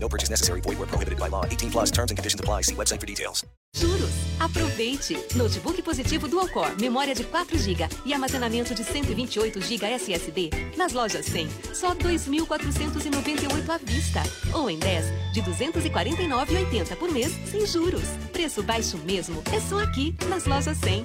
No purchase necessary. Void where prohibited by law. 18 plus terms and conditions apply. See website for details. Juros. Aproveite! Notebook positivo Dual Core, memória de 4 GB e armazenamento de 128 GB SSD. Nas lojas 100, só 2.498 à vista. Ou em 10, de 249,80 por mês, sem juros. Preço baixo mesmo, é só aqui, nas lojas 100.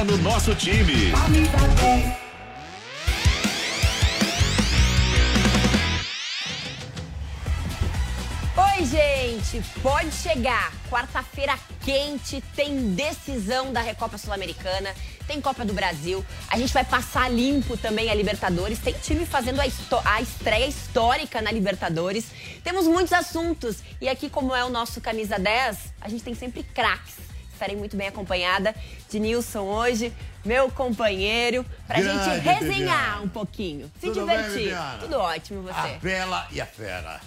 Joga no nosso time. Oi, gente! Pode chegar. Quarta-feira quente, tem decisão da Recopa Sul-Americana, tem Copa do Brasil. A gente vai passar limpo também a Libertadores. Tem time fazendo a, a estreia histórica na Libertadores. Temos muitos assuntos. E aqui, como é o nosso Camisa 10, a gente tem sempre craques. Estarei muito bem acompanhada de Nilson hoje, meu companheiro, pra Grande, gente resenhar Viviane. um pouquinho, se Tudo bem, divertir. Viviane? Tudo ótimo, você. A Bela e a Fera.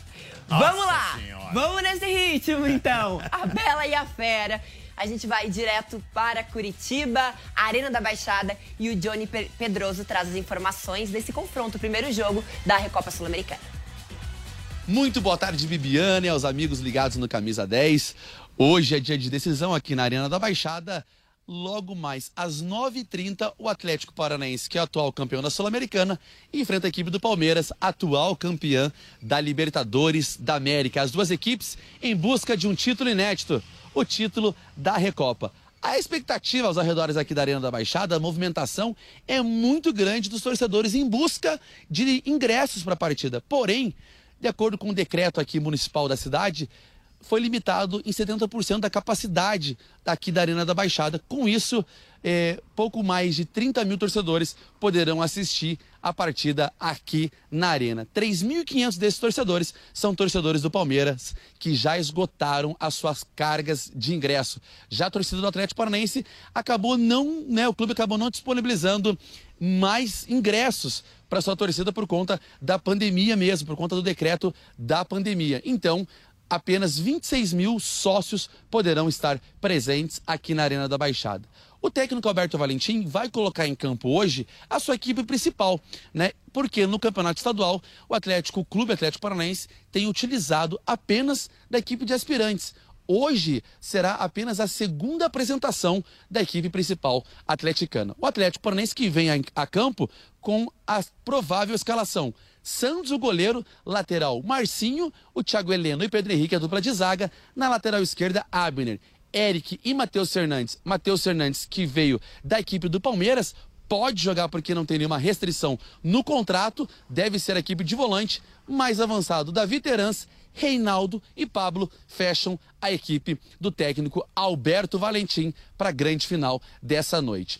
Vamos Nossa lá! Senhora. Vamos nesse ritmo, então. A Bela e a Fera. A gente vai direto para Curitiba, Arena da Baixada, e o Johnny Pe- Pedroso traz as informações desse confronto, o primeiro jogo da Recopa Sul-Americana. Muito boa tarde, Bibiane, aos amigos ligados no Camisa 10. Hoje é dia de decisão aqui na Arena da Baixada. Logo mais às 9h30, o Atlético Paranaense, que é atual campeão da Sul-Americana, enfrenta a equipe do Palmeiras, atual campeã da Libertadores da América. As duas equipes em busca de um título inédito, o título da Recopa. A expectativa aos arredores aqui da Arena da Baixada, a movimentação é muito grande dos torcedores em busca de ingressos para a partida. Porém, de acordo com o decreto aqui municipal da cidade, foi limitado em 70% da capacidade daqui da Arena da Baixada. Com isso, é, pouco mais de 30 mil torcedores poderão assistir a partida aqui na Arena. 3.500 desses torcedores são torcedores do Palmeiras que já esgotaram as suas cargas de ingresso. Já a torcida do Atlético Paranaense acabou não, né, o clube acabou não disponibilizando mais ingressos para sua torcida por conta da pandemia mesmo, por conta do decreto da pandemia. Então, apenas 26 mil sócios poderão estar presentes aqui na Arena da Baixada. O técnico Alberto Valentim vai colocar em campo hoje a sua equipe principal, né? Porque no campeonato estadual, o Atlético, o Clube Atlético Paranaense, tem utilizado apenas da equipe de aspirantes. Hoje será apenas a segunda apresentação da equipe principal atleticana. O Atlético Paranaense que vem a, a campo com a provável escalação. Santos, o goleiro, lateral Marcinho, o Thiago Heleno e Pedro Henrique, a dupla de zaga. Na lateral esquerda, Abner, Eric e Matheus Fernandes. Matheus Fernandes, que veio da equipe do Palmeiras, pode jogar porque não tem nenhuma restrição no contrato, deve ser a equipe de volante. Mais avançado, Davi Terans, Reinaldo e Pablo fecham a equipe do técnico Alberto Valentim para a grande final dessa noite.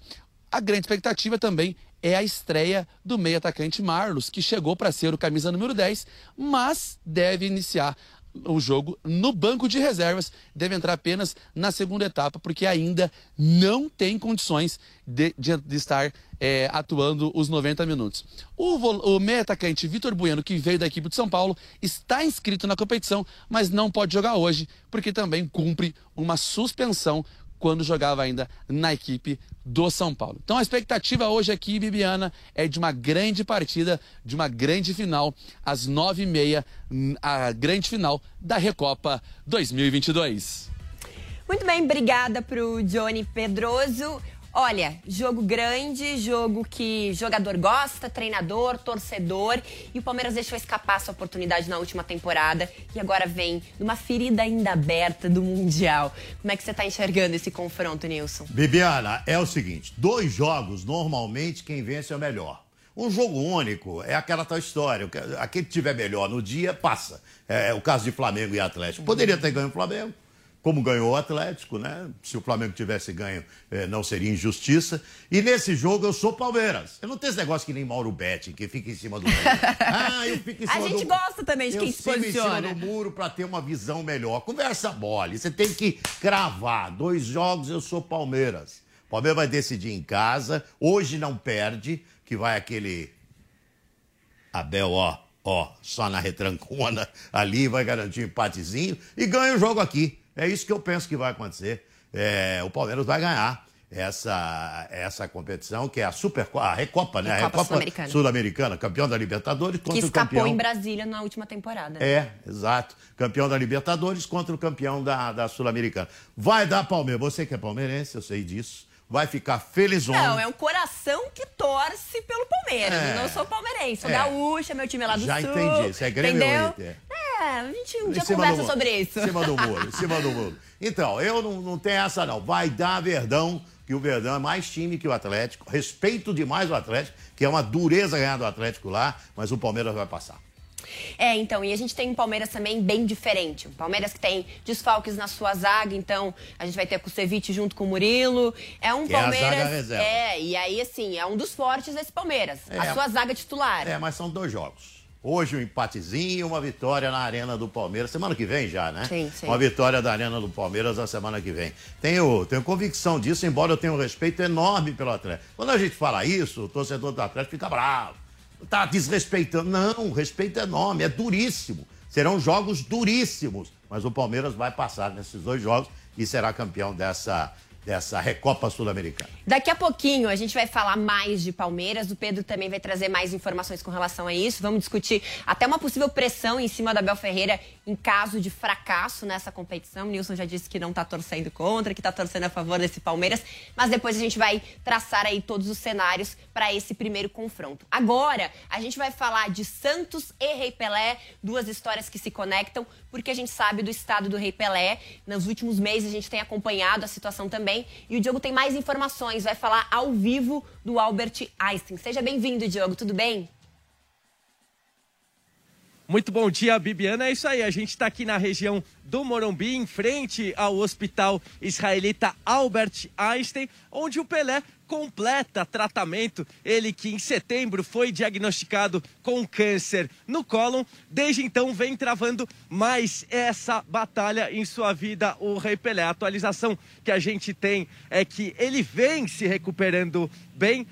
A grande expectativa também é a estreia do meio atacante Marlos, que chegou para ser o camisa número 10, mas deve iniciar o jogo no banco de reservas, deve entrar apenas na segunda etapa, porque ainda não tem condições de, de- de estar é, atuando os 90 minutos. O, o meio atacante Vitor Bueno, que veio da equipe de São Paulo, está inscrito na competição, mas não pode jogar hoje, porque também cumpre uma suspensão quando jogava ainda na equipe do São Paulo. Então a expectativa hoje aqui, Bibiana, é de uma grande partida, de uma grande final, às nove e meia, a grande final da Recopa 2022. Muito bem, obrigada pro Johnny Pedroso. Olha, jogo grande, jogo que jogador gosta, treinador, torcedor. E o Palmeiras deixou escapar essa oportunidade na última temporada e agora vem numa ferida ainda aberta do Mundial. Como é que você está enxergando esse confronto, Nilson? Bibiana, é o seguinte: dois jogos, normalmente quem vence é o melhor. Um jogo único é aquela tal história. Aquele que tiver melhor no dia, passa. É o caso de Flamengo e Atlético. Poderia ter ganho o Flamengo, como ganhou o Atlético, né? Se o Flamengo tivesse ganho, eh, não seria injustiça. E nesse jogo eu sou Palmeiras. Eu não tenho esse negócio que nem Mauro Betti, que fica em cima do muro. Ah, eu fico em cima do A gente do... gosta também de quem se posiciona. em cima do muro para ter uma visão melhor. Conversa mole. Você tem que cravar. Dois jogos eu sou Palmeiras. O Palmeiras vai decidir em casa. Hoje não perde, que vai aquele Abel, ó, ó, só na retrancona ali, vai garantir um empatezinho e ganha o jogo aqui. É isso que eu penso que vai acontecer. É, o Palmeiras vai ganhar essa, essa competição, que é a Super a Recopa, né? Recopa a Recopa Sul-Americana, campeão da Libertadores contra que escapou o campeão... em Brasília na última temporada. Né? É, exato. Campeão da Libertadores contra o campeão da, da Sul-Americana. Vai dar Palmeiras. Você que é palmeirense, eu sei disso vai ficar felizão. Não, é um coração que torce pelo Palmeiras. É. Eu não sou palmeirense, sou é. gaúcha, meu time é lá do Já Sul. Já entendi, isso é Grêmio entendeu? Inter. É, a gente um dia conversa sobre isso. Em cima do muro, em cima do muro. Então, eu não, não tenho essa não. Vai dar Verdão, que o Verdão é mais time que o Atlético. Respeito demais o Atlético, que é uma dureza ganhar do Atlético lá, mas o Palmeiras vai passar. É, então, e a gente tem um Palmeiras também bem diferente. Um Palmeiras que tem desfalques na sua zaga, então a gente vai ter Kusevich junto com o Murilo. É um que Palmeiras. É, é, e aí, assim, é um dos fortes desse Palmeiras. É, a sua zaga titular. É, mas são dois jogos. Hoje um empatezinho e uma vitória na Arena do Palmeiras. Semana que vem já, né? Sim, sim. Uma vitória da Arena do Palmeiras na semana que vem. Tenho, tenho convicção disso, embora eu tenha um respeito enorme pelo Atlético. Quando a gente fala isso, o torcedor do Atlético fica bravo tá desrespeitando. Não, o respeito é enorme, é duríssimo. Serão jogos duríssimos. Mas o Palmeiras vai passar nesses dois jogos e será campeão dessa, dessa Recopa Sul-Americana. Daqui a pouquinho a gente vai falar mais de Palmeiras. O Pedro também vai trazer mais informações com relação a isso. Vamos discutir até uma possível pressão em cima da Bel Ferreira em caso de fracasso nessa competição. O Nilson já disse que não está torcendo contra, que está torcendo a favor desse Palmeiras. Mas depois a gente vai traçar aí todos os cenários para esse primeiro confronto. Agora a gente vai falar de Santos e Rei Pelé, duas histórias que se conectam, porque a gente sabe do estado do Rei Pelé. Nos últimos meses a gente tem acompanhado a situação também também. E o Diogo tem mais informações, vai falar ao vivo do Albert Einstein. Seja bem-vindo, Diogo, tudo bem? Muito bom dia, Bibiana. É isso aí, a gente está aqui na região do Morumbi, em frente ao Hospital Israelita Albert Einstein, onde o Pelé completa tratamento. Ele que em setembro foi diagnosticado com câncer no cólon, desde então vem travando mais essa batalha em sua vida, o Rei Pelé. A atualização que a gente tem é que ele vem se recuperando bem.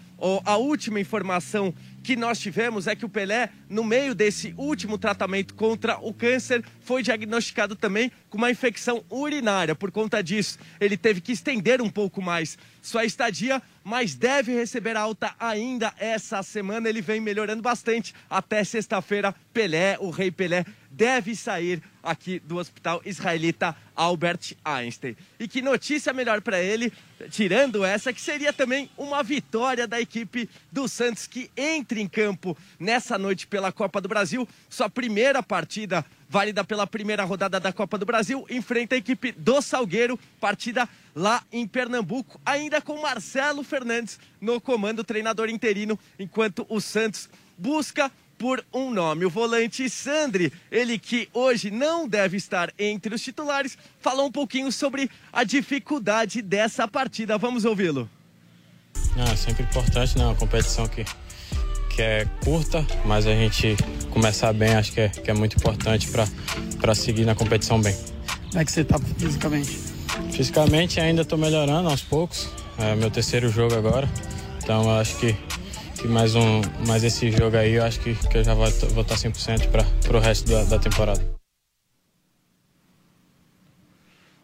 A última informação que nós tivemos é que o Pelé, no meio desse último tratamento contra o câncer, foi diagnosticado também com uma infecção urinária. Por conta disso, ele teve que estender um pouco mais sua estadia, mas deve receber alta ainda essa semana. Ele vem melhorando bastante. Até sexta-feira, Pelé, o Rei Pelé, deve sair aqui do Hospital Israelita Albert Einstein. E que notícia melhor para ele, tirando essa, que seria também uma vitória da equipe do Santos, que entra em campo nessa noite pela Copa do Brasil. Sua primeira partida válida pela primeira rodada da Copa do Brasil, enfrenta a equipe do Salgueiro, partida lá em Pernambuco, ainda com Marcelo Fernandes no comando, treinador interino, enquanto o Santos busca por um nome. O volante Sandri, ele que hoje não deve estar entre os titulares, falou um pouquinho sobre a dificuldade dessa partida. Vamos ouvi-lo. É sempre importante, né? Uma competição que, que é curta, mas a gente começar bem acho que é, que é muito importante para seguir na competição bem. Como é que você está fisicamente? Fisicamente ainda estou melhorando aos poucos. É meu terceiro jogo agora, então acho que que mais, um, mais esse jogo aí eu acho que, que eu já vou, vou estar 100% para o resto da, da temporada.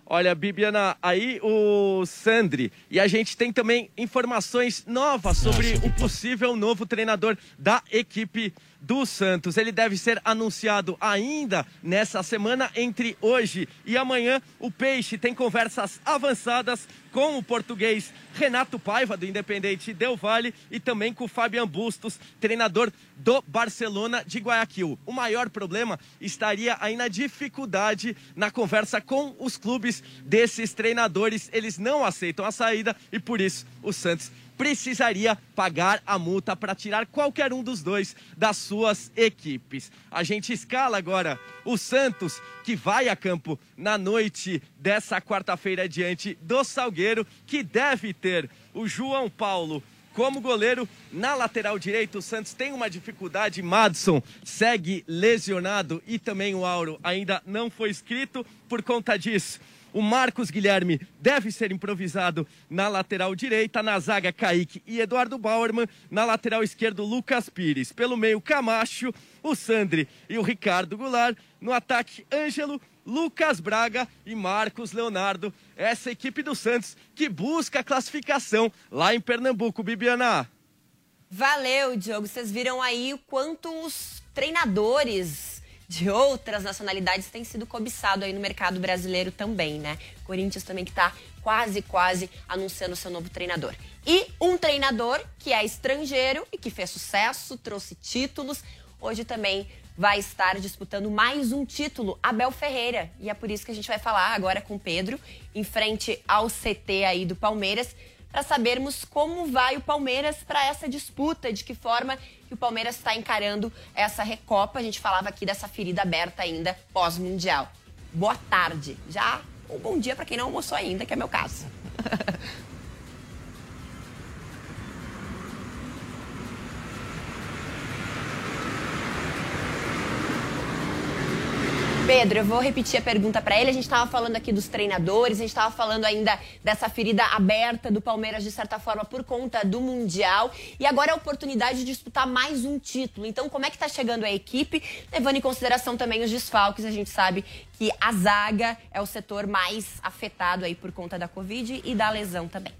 Olha, Bibiana, aí o Sandri. E a gente tem também informações novas sobre o possível novo treinador da equipe do Santos. Ele deve ser anunciado ainda nessa semana, entre hoje e amanhã. O Peixe tem conversas avançadas com o português Renato Paiva, do Independente Del Valle, e também com o Fabian Bustos, treinador do Barcelona de Guayaquil. O maior problema estaria aí na dificuldade na conversa com os clubes desses treinadores. Eles não aceitam a saída e por isso o Santos precisaria pagar a multa para tirar qualquer um dos dois das suas equipes. A gente escala agora o Santos, que vai a campo na noite dessa quarta-feira diante do Salgueiro, que deve ter o João Paulo como goleiro. Na lateral direita, o Santos tem uma dificuldade. Madson segue lesionado e também o Auro ainda não foi escrito por conta disso. O Marcos Guilherme deve ser improvisado na lateral direita, na zaga Kaique e Eduardo Bauerman, na lateral esquerdo Lucas Pires. Pelo meio Camacho, o Sandri e o Ricardo Goulart. No ataque Ângelo, Lucas Braga e Marcos Leonardo. Essa equipe do Santos que busca a classificação lá em Pernambuco, Bibiana. Valeu, Diogo. Vocês viram aí o quanto os treinadores de outras nacionalidades tem sido cobiçado aí no mercado brasileiro também, né? Corinthians também que tá quase, quase anunciando seu novo treinador. E um treinador que é estrangeiro e que fez sucesso, trouxe títulos, hoje também vai estar disputando mais um título, Abel Ferreira. E é por isso que a gente vai falar agora com o Pedro, em frente ao CT aí do Palmeiras para sabermos como vai o Palmeiras para essa disputa, de que forma que o Palmeiras está encarando essa Recopa. A gente falava aqui dessa ferida aberta ainda pós-mundial. Boa tarde. Já um bom dia para quem não almoçou ainda, que é meu caso. Pedro, eu vou repetir a pergunta para ele. A gente estava falando aqui dos treinadores, a gente estava falando ainda dessa ferida aberta do Palmeiras, de certa forma, por conta do Mundial. E agora é a oportunidade de disputar mais um título. Então, como é que está chegando a equipe? Levando em consideração também os desfalques, a gente sabe que a zaga é o setor mais afetado aí por conta da Covid e da lesão também.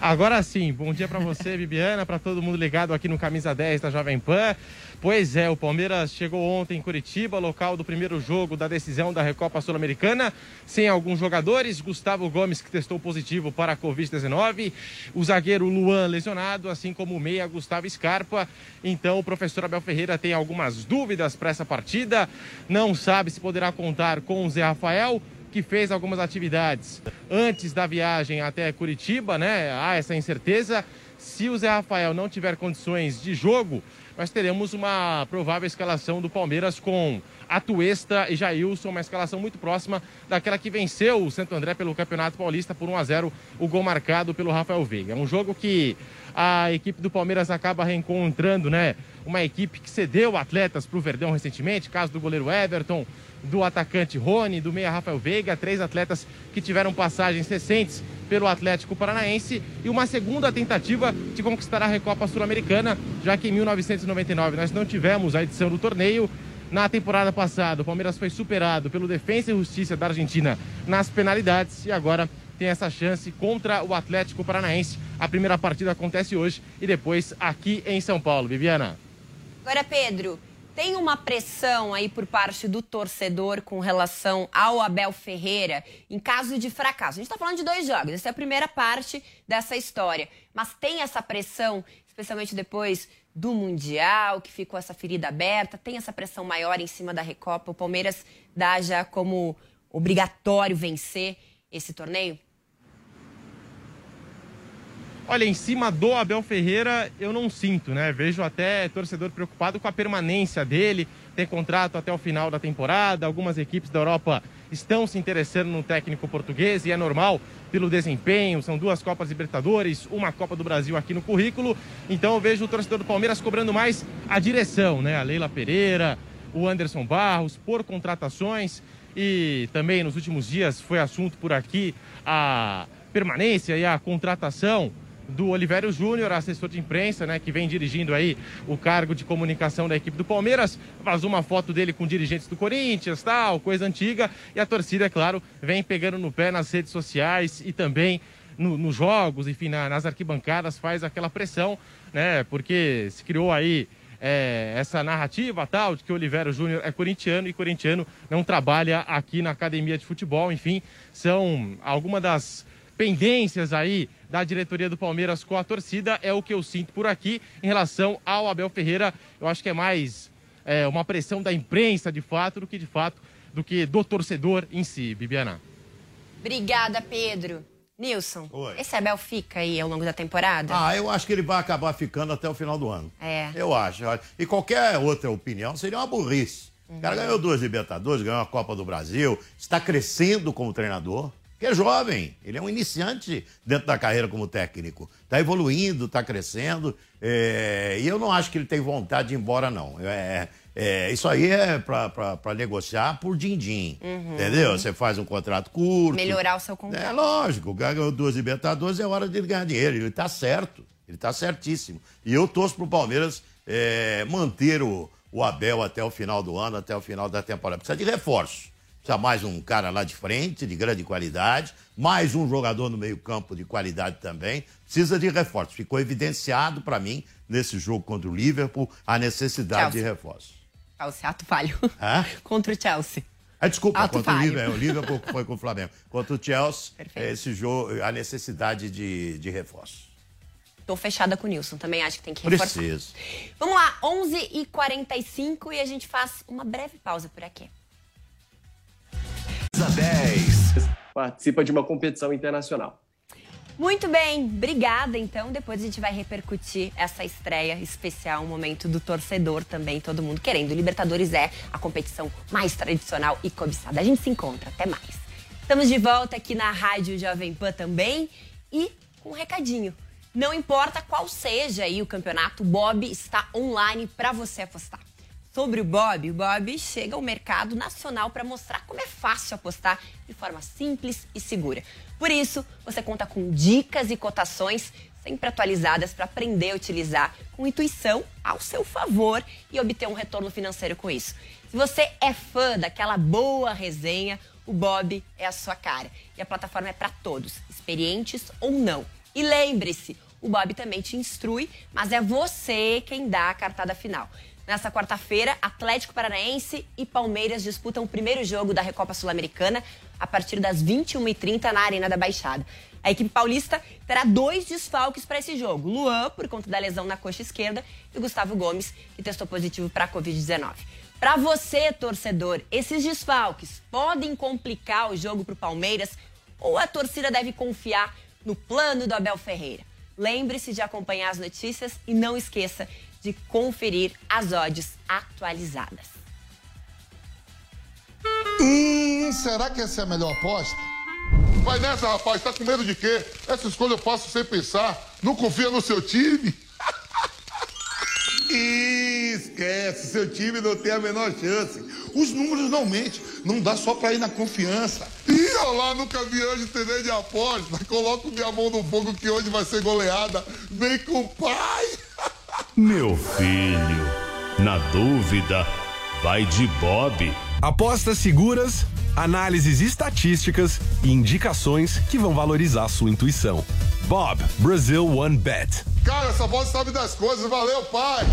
Agora sim, bom dia para você, Bibiana, para todo mundo ligado aqui no Camisa 10 da Jovem Pan. Pois é, o Palmeiras chegou ontem em Curitiba, local do primeiro jogo da decisão da Recopa Sul-Americana, sem alguns jogadores. Gustavo Gomes, que testou positivo para a Covid-19, o zagueiro Luan lesionado, assim como o meia Gustavo Scarpa. Então, o professor Abel Ferreira tem algumas dúvidas para essa partida, não sabe se poderá contar com o Zé Rafael que fez algumas atividades antes da viagem até Curitiba, né? Há essa incerteza. Se o Zé Rafael não tiver condições de jogo, nós teremos uma provável escalação do Palmeiras com Atuesta e Jailson, uma escalação muito próxima daquela que venceu o Santo André pelo Campeonato Paulista por 1 a 0, o gol marcado pelo Rafael Veiga. É um jogo que a equipe do Palmeiras acaba reencontrando, né? Uma equipe que cedeu atletas para o Verdão recentemente, caso do goleiro Everton, do atacante Rony, do meia Rafael Veiga, três atletas que tiveram passagens recentes pelo Atlético Paranaense e uma segunda tentativa de conquistar a Recopa Sul-Americana, já que em 1999 nós não tivemos a edição do torneio. Na temporada passada, o Palmeiras foi superado pelo Defensa e Justiça da Argentina nas penalidades e agora tem essa chance contra o Atlético Paranaense. A primeira partida acontece hoje e depois aqui em São Paulo. Viviana. Agora, Pedro, tem uma pressão aí por parte do torcedor com relação ao Abel Ferreira em caso de fracasso. A gente está falando de dois jogos, essa é a primeira parte dessa história. Mas tem essa pressão, especialmente depois do Mundial, que ficou essa ferida aberta, tem essa pressão maior em cima da Recopa. O Palmeiras dá já como obrigatório vencer esse torneio? Olha, em cima do Abel Ferreira, eu não sinto, né? Vejo até torcedor preocupado com a permanência dele, tem contrato até o final da temporada. Algumas equipes da Europa estão se interessando no técnico português e é normal pelo desempenho. São duas Copas Libertadores, uma Copa do Brasil aqui no currículo. Então eu vejo o torcedor do Palmeiras cobrando mais a direção, né? A Leila Pereira, o Anderson Barros, por contratações. E também nos últimos dias foi assunto por aqui a permanência e a contratação do Olivério Júnior, assessor de imprensa, né, que vem dirigindo aí o cargo de comunicação da equipe do Palmeiras. Vazou uma foto dele com dirigentes do Corinthians, tal, coisa antiga. E a torcida, é claro, vem pegando no pé nas redes sociais e também no- nos jogos, enfim, na- nas arquibancadas, faz aquela pressão, né? Porque se criou aí é, essa narrativa tal de que o Olivero Júnior é corintiano e corintiano não trabalha aqui na academia de futebol. Enfim, são algumas das pendências aí da diretoria do Palmeiras com a torcida. É o que eu sinto por aqui em relação ao Abel Ferreira. Eu acho que é mais é, uma pressão da imprensa de fato do que de fato do que do torcedor em si, Bibiana. Obrigada, Pedro. Nilson, Oi. esse Abel fica aí ao longo da temporada? Ah, eu acho que ele vai acabar ficando até o final do ano. É. Eu acho. E qualquer outra opinião seria uma burrice. O cara ganhou duas Libertadores, ganhou a Copa do Brasil, está crescendo como treinador, que é jovem. Ele é um iniciante dentro da carreira como técnico. Está evoluindo, está crescendo. é, E eu não acho que ele tem vontade de ir embora, não. É, é, isso aí é para negociar por din-din. Uhum. Entendeu? Você faz um contrato curto. Melhorar o seu contrato. É lógico, o ganhou duas Libertadores, é hora de ele ganhar dinheiro. Ele tá certo, ele tá certíssimo. E eu torço pro Palmeiras é, manter o, o Abel até o final do ano, até o final da temporada. Precisa de reforço. Precisa mais um cara lá de frente, de grande qualidade, mais um jogador no meio-campo de qualidade também. Precisa de reforço. Ficou evidenciado para mim, nesse jogo contra o Liverpool, a necessidade Chelsea. de reforço. Chelsea, ato falho. Hã? Contra o Chelsea. Ah, desculpa, Alto contra o falho. Liverpool, o Liverpool foi com o Flamengo. Contra o Chelsea, esse jogo, a necessidade de, de reforço. Tô fechada com o Nilson, também acho que tem que reforçar. Preciso. Vamos lá, 11h45 e a gente faz uma breve pausa por aqui. 10. Participa de uma competição internacional. Muito bem, obrigada. Então, depois a gente vai repercutir essa estreia especial, um momento do torcedor também, todo mundo querendo. Libertadores é a competição mais tradicional e cobiçada. A gente se encontra, até mais. Estamos de volta aqui na Rádio Jovem Pan também e com um recadinho. Não importa qual seja aí o campeonato, o Bob está online para você apostar. Sobre o Bob, o Bob chega ao mercado nacional para mostrar como é fácil apostar de forma simples e segura. Por isso, você conta com dicas e cotações sempre atualizadas para aprender a utilizar com intuição ao seu favor e obter um retorno financeiro com isso. Se você é fã daquela boa resenha, o Bob é a sua cara. E a plataforma é para todos, experientes ou não. E lembre-se, o Bob também te instrui, mas é você quem dá a cartada final. Nessa quarta-feira, Atlético Paranaense e Palmeiras disputam o primeiro jogo da Recopa Sul-Americana a partir das 21h30 na Arena da Baixada. A equipe paulista terá dois desfalques para esse jogo: Luan, por conta da lesão na coxa esquerda, e Gustavo Gomes, que testou positivo para a Covid-19. Para você, torcedor, esses desfalques podem complicar o jogo para o Palmeiras ou a torcida deve confiar no plano do Abel Ferreira? Lembre-se de acompanhar as notícias e não esqueça de conferir as odds atualizadas. Hum, será que essa é a melhor aposta? Vai nessa, rapaz. Tá com medo de quê? Essa escolha eu faço sem pensar. Não confia no seu time? Esquece, seu time não tem a menor chance. Os números não mentem, não dá só pra ir na confiança. Ih, olha lá, nunca vi hoje TV de aposta. Coloco minha mão no fogo que hoje vai ser goleada. Vem com o pai. Meu filho, na dúvida, vai de Bob. Apostas seguras, análises estatísticas e indicações que vão valorizar sua intuição. Bob, Brazil One Bet. Cara, essa voz sabe das coisas. Valeu, pai.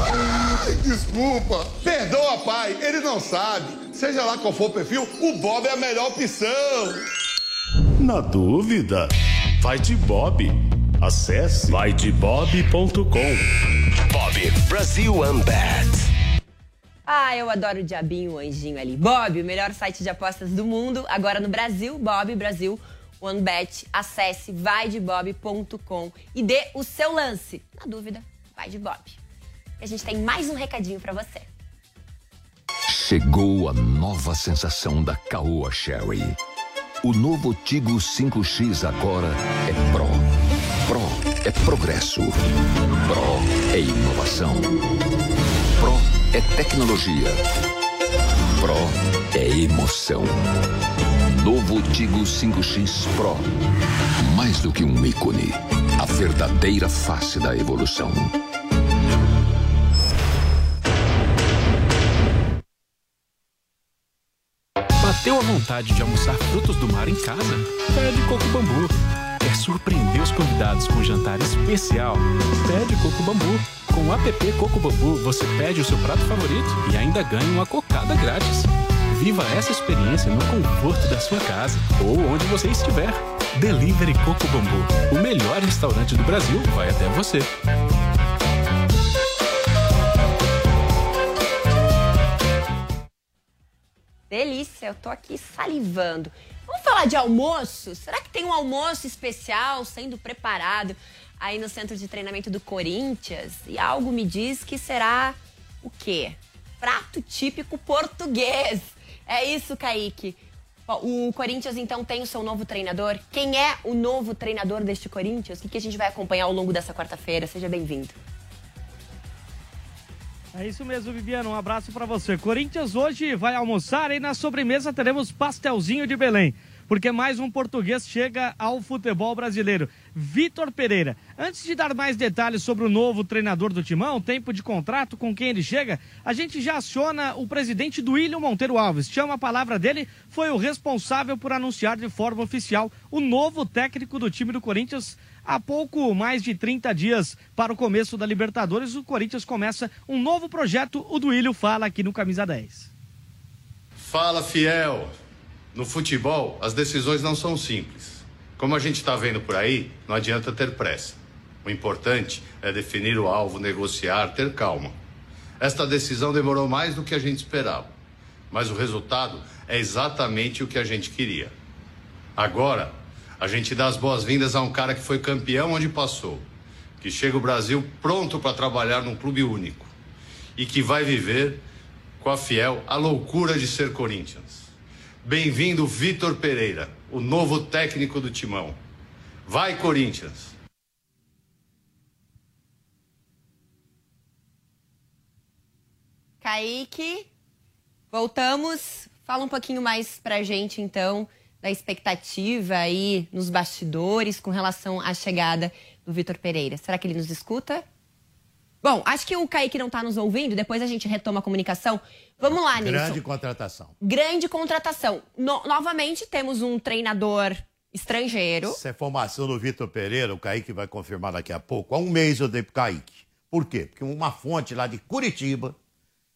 Ai, desculpa. Perdoa, pai. Ele não sabe. Seja lá qual for o perfil, o Bob é a melhor opção. Na dúvida, vai de Bob. Acesse vaidebob.com. Bob, Brasil One Bet. Ah, eu adoro o diabinho, o anjinho ali. Bob, o melhor site de apostas do mundo, agora no Brasil, Bob Brasil OneBet. Acesse vaidebob.com e dê o seu lance. Na dúvida, vai de Bob. E a gente tem mais um recadinho pra você. Chegou a nova sensação da Caoa Sherry. O novo Tigo 5X agora é Pro. É progresso. Pro é inovação. Pro é tecnologia. Pro é emoção. Novo Tigo 5X Pro. Mais do que um ícone. A verdadeira face da evolução. Bateu a vontade de almoçar frutos do mar em casa? Pede coco bambu. Surpreender os convidados com um jantar especial, pede Coco Bambu. Com o app Coco Bambu, você pede o seu prato favorito e ainda ganha uma cocada grátis. Viva essa experiência no conforto da sua casa ou onde você estiver. Delivery Coco Bambu, o melhor restaurante do Brasil, vai até você. Delícia, eu tô aqui salivando. Vamos falar de almoço? Será que tem um almoço especial sendo preparado aí no centro de treinamento do Corinthians? E algo me diz que será o quê? Prato típico português. É isso, Kaique. O Corinthians, então, tem o seu novo treinador. Quem é o novo treinador deste Corinthians? O que a gente vai acompanhar ao longo dessa quarta-feira? Seja bem-vindo. É isso mesmo, Viviana. Um abraço para você. Corinthians hoje vai almoçar e na sobremesa teremos pastelzinho de Belém. Porque mais um português chega ao futebol brasileiro, Vitor Pereira. Antes de dar mais detalhes sobre o novo treinador do Timão, tempo de contrato, com quem ele chega, a gente já aciona o presidente do William Monteiro Alves. Chama a palavra dele, foi o responsável por anunciar de forma oficial o novo técnico do time do Corinthians, Há pouco mais de 30 dias para o começo da Libertadores, o Corinthians começa um novo projeto. O Duílio fala aqui no Camisa 10. Fala, fiel. No futebol, as decisões não são simples. Como a gente está vendo por aí, não adianta ter pressa. O importante é definir o alvo, negociar, ter calma. Esta decisão demorou mais do que a gente esperava, mas o resultado é exatamente o que a gente queria. Agora, a gente dá as boas-vindas a um cara que foi campeão onde passou, que chega ao Brasil pronto para trabalhar num clube único e que vai viver com a Fiel a loucura de ser Corinthians. Bem-vindo, Vitor Pereira, o novo técnico do Timão. Vai, Corinthians! Kaique, voltamos. Fala um pouquinho mais pra gente, então, da expectativa aí nos bastidores com relação à chegada do Vitor Pereira. Será que ele nos escuta? Bom, acho que o Kaique não está nos ouvindo, depois a gente retoma a comunicação. Vamos lá, Nilson. Grande contratação. Grande contratação. No, novamente temos um treinador estrangeiro. Essa é formação do Vitor Pereira, o Kaique vai confirmar daqui a pouco. Há um mês eu dei pro Kaique. Por quê? Porque uma fonte lá de Curitiba,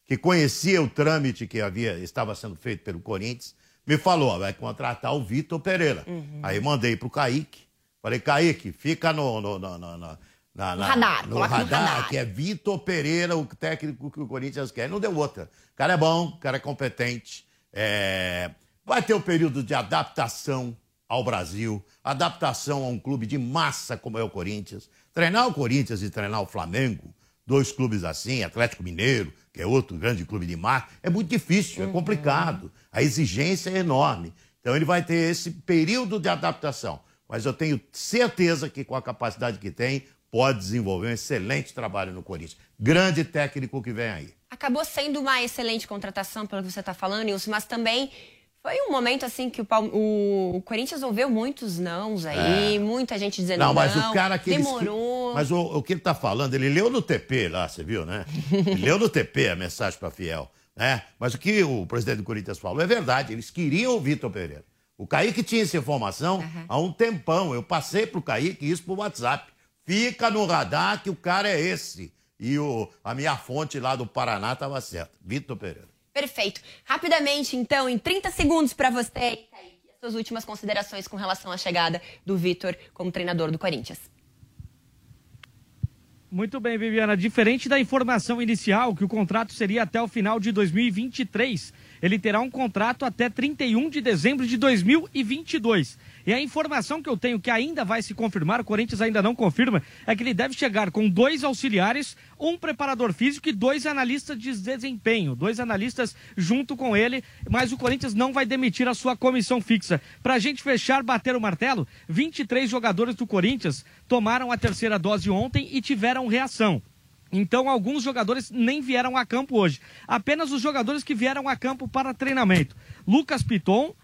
que conhecia o trâmite que havia estava sendo feito pelo Corinthians, me falou, ó, vai contratar o Vitor Pereira. Uhum. Aí mandei pro Kaique. Falei, Kaique, fica no, no, no, no, no na, na, radar, no radar, no radar, que é Vitor Pereira, o técnico que o Corinthians quer. Não deu outra. O cara é bom, o cara é competente. É... Vai ter um período de adaptação ao Brasil, adaptação a um clube de massa como é o Corinthians. Treinar o Corinthians e treinar o Flamengo, dois clubes assim, Atlético Mineiro, que é outro grande clube de massa, é muito difícil, é uhum. é complicado. A exigência é enorme. Então ele vai ter esse período de adaptação. Mas eu tenho certeza que com a capacidade que tem, pode desenvolver um excelente trabalho no Corinthians. Grande técnico que vem aí. Acabou sendo uma excelente contratação, pelo que você está falando, Nilson, mas também foi um momento assim que o, o Corinthians ouviu muitos nãos aí, é. muita gente dizendo não. Mas não, o cara que demorou. Ele, mas o, o, que ele está falando, ele leu no TP lá, você viu, né? ele leu no TP a mensagem para Fiel. Né? Mas o que o presidente do Corinthians falou é verdade, eles queriam o Vitor Pereira. O Kaique tinha essa informação uhum. há um tempão. Eu passei para o Kaique isso por WhatsApp. Fica no radar que o cara é esse. E o, a minha fonte lá do Paraná estava certa. Vitor Pereira. Perfeito. Rapidamente, então, em 30 segundos para você, as suas últimas considerações com relação à chegada do Vitor como treinador do Corinthians. Muito bem, Viviana. Diferente da informação inicial, que o contrato seria até o final de 2023, ele terá um contrato até 31 de dezembro de 2022. E a informação que eu tenho que ainda vai se confirmar, o Corinthians ainda não confirma, é que ele deve chegar com dois auxiliares, um preparador físico e dois analistas de desempenho. Dois analistas junto com ele, mas o Corinthians não vai demitir a sua comissão fixa. Para a gente fechar, bater o martelo, 23 jogadores do Corinthians tomaram a terceira dose ontem e tiveram reação. Então, alguns jogadores nem vieram a campo hoje. Apenas os jogadores que vieram a campo para treinamento. Lucas Piton,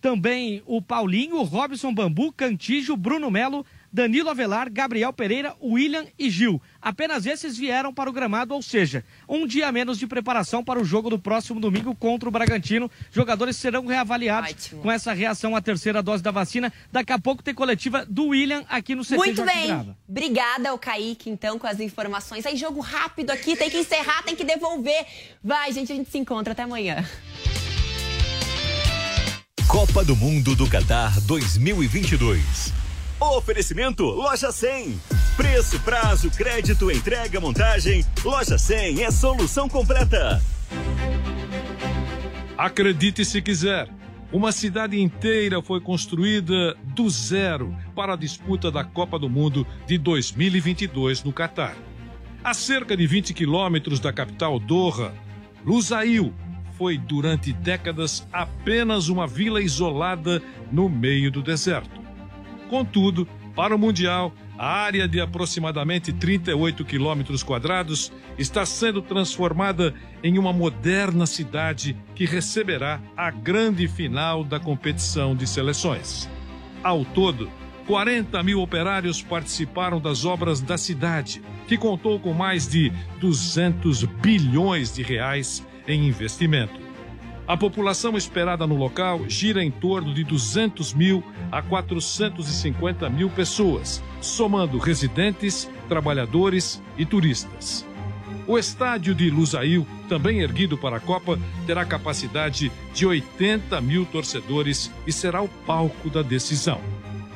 também o Paulinho, o Robson Bambu, Cantijo, Bruno Melo, Danilo Avelar, Gabriel Pereira, William e Gil. Apenas esses vieram para o gramado, ou seja, um dia menos de preparação para o jogo do próximo domingo contra o Bragantino. Jogadores serão reavaliados Ótimo. com essa reação à terceira dose da vacina. Daqui a pouco tem coletiva do William aqui no CT Muito bem. Grava. Obrigada ao Kaique, então, com as informações. Aí, jogo rápido aqui, tem que encerrar, tem que devolver. Vai, gente, a gente se encontra. Até amanhã. Copa do Mundo do Catar 2022. Oferecimento Loja 100. Preço, prazo, crédito, entrega, montagem. Loja 100 é solução completa. Acredite se quiser, uma cidade inteira foi construída do zero para a disputa da Copa do Mundo de 2022 no Catar. A cerca de 20 quilômetros da capital Doha, Lusail foi durante décadas apenas uma vila isolada no meio do deserto. Contudo, para o Mundial, a área de aproximadamente 38 quilômetros quadrados está sendo transformada em uma moderna cidade que receberá a grande final da competição de seleções. Ao todo, 40 mil operários participaram das obras da cidade, que contou com mais de 200 bilhões de reais em investimento. A população esperada no local gira em torno de 200 mil a 450 mil pessoas, somando residentes, trabalhadores e turistas. O estádio de Lusail, também erguido para a Copa, terá capacidade de 80 mil torcedores e será o palco da decisão.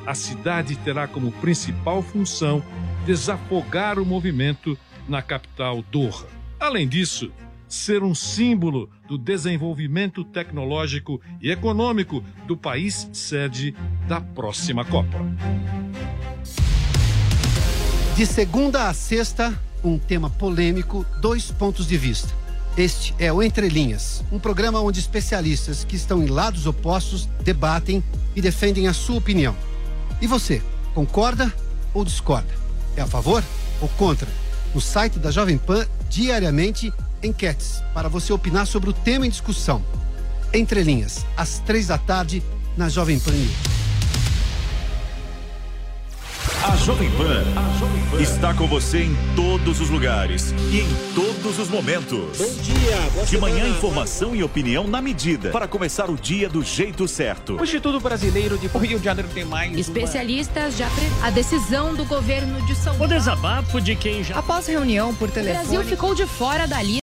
A cidade terá como principal função desafogar o movimento na capital Doha. Além disso, ser um símbolo do desenvolvimento tecnológico e econômico do país sede da próxima Copa. De segunda a sexta, um tema polêmico, dois pontos de vista. Este é o Entre Linhas, um programa onde especialistas que estão em lados opostos debatem e defendem a sua opinião. E você, concorda ou discorda? É a favor ou contra? No site da Jovem Pan, diariamente, enquetes para você opinar sobre o tema em discussão. Entre Linhas, às três da tarde, na Jovem Pan. A Jovem Pan está com você em todos os lugares e em todos os momentos. Bom dia, boa De manhã, semana. informação e opinião na medida para começar o dia do jeito certo. O Instituto Brasileiro de Rio de Janeiro tem mais Especialistas já pre... a decisão do governo de São Paulo. O desabafo de quem já Após reunião por telefone, o Brasil ficou de fora da lista.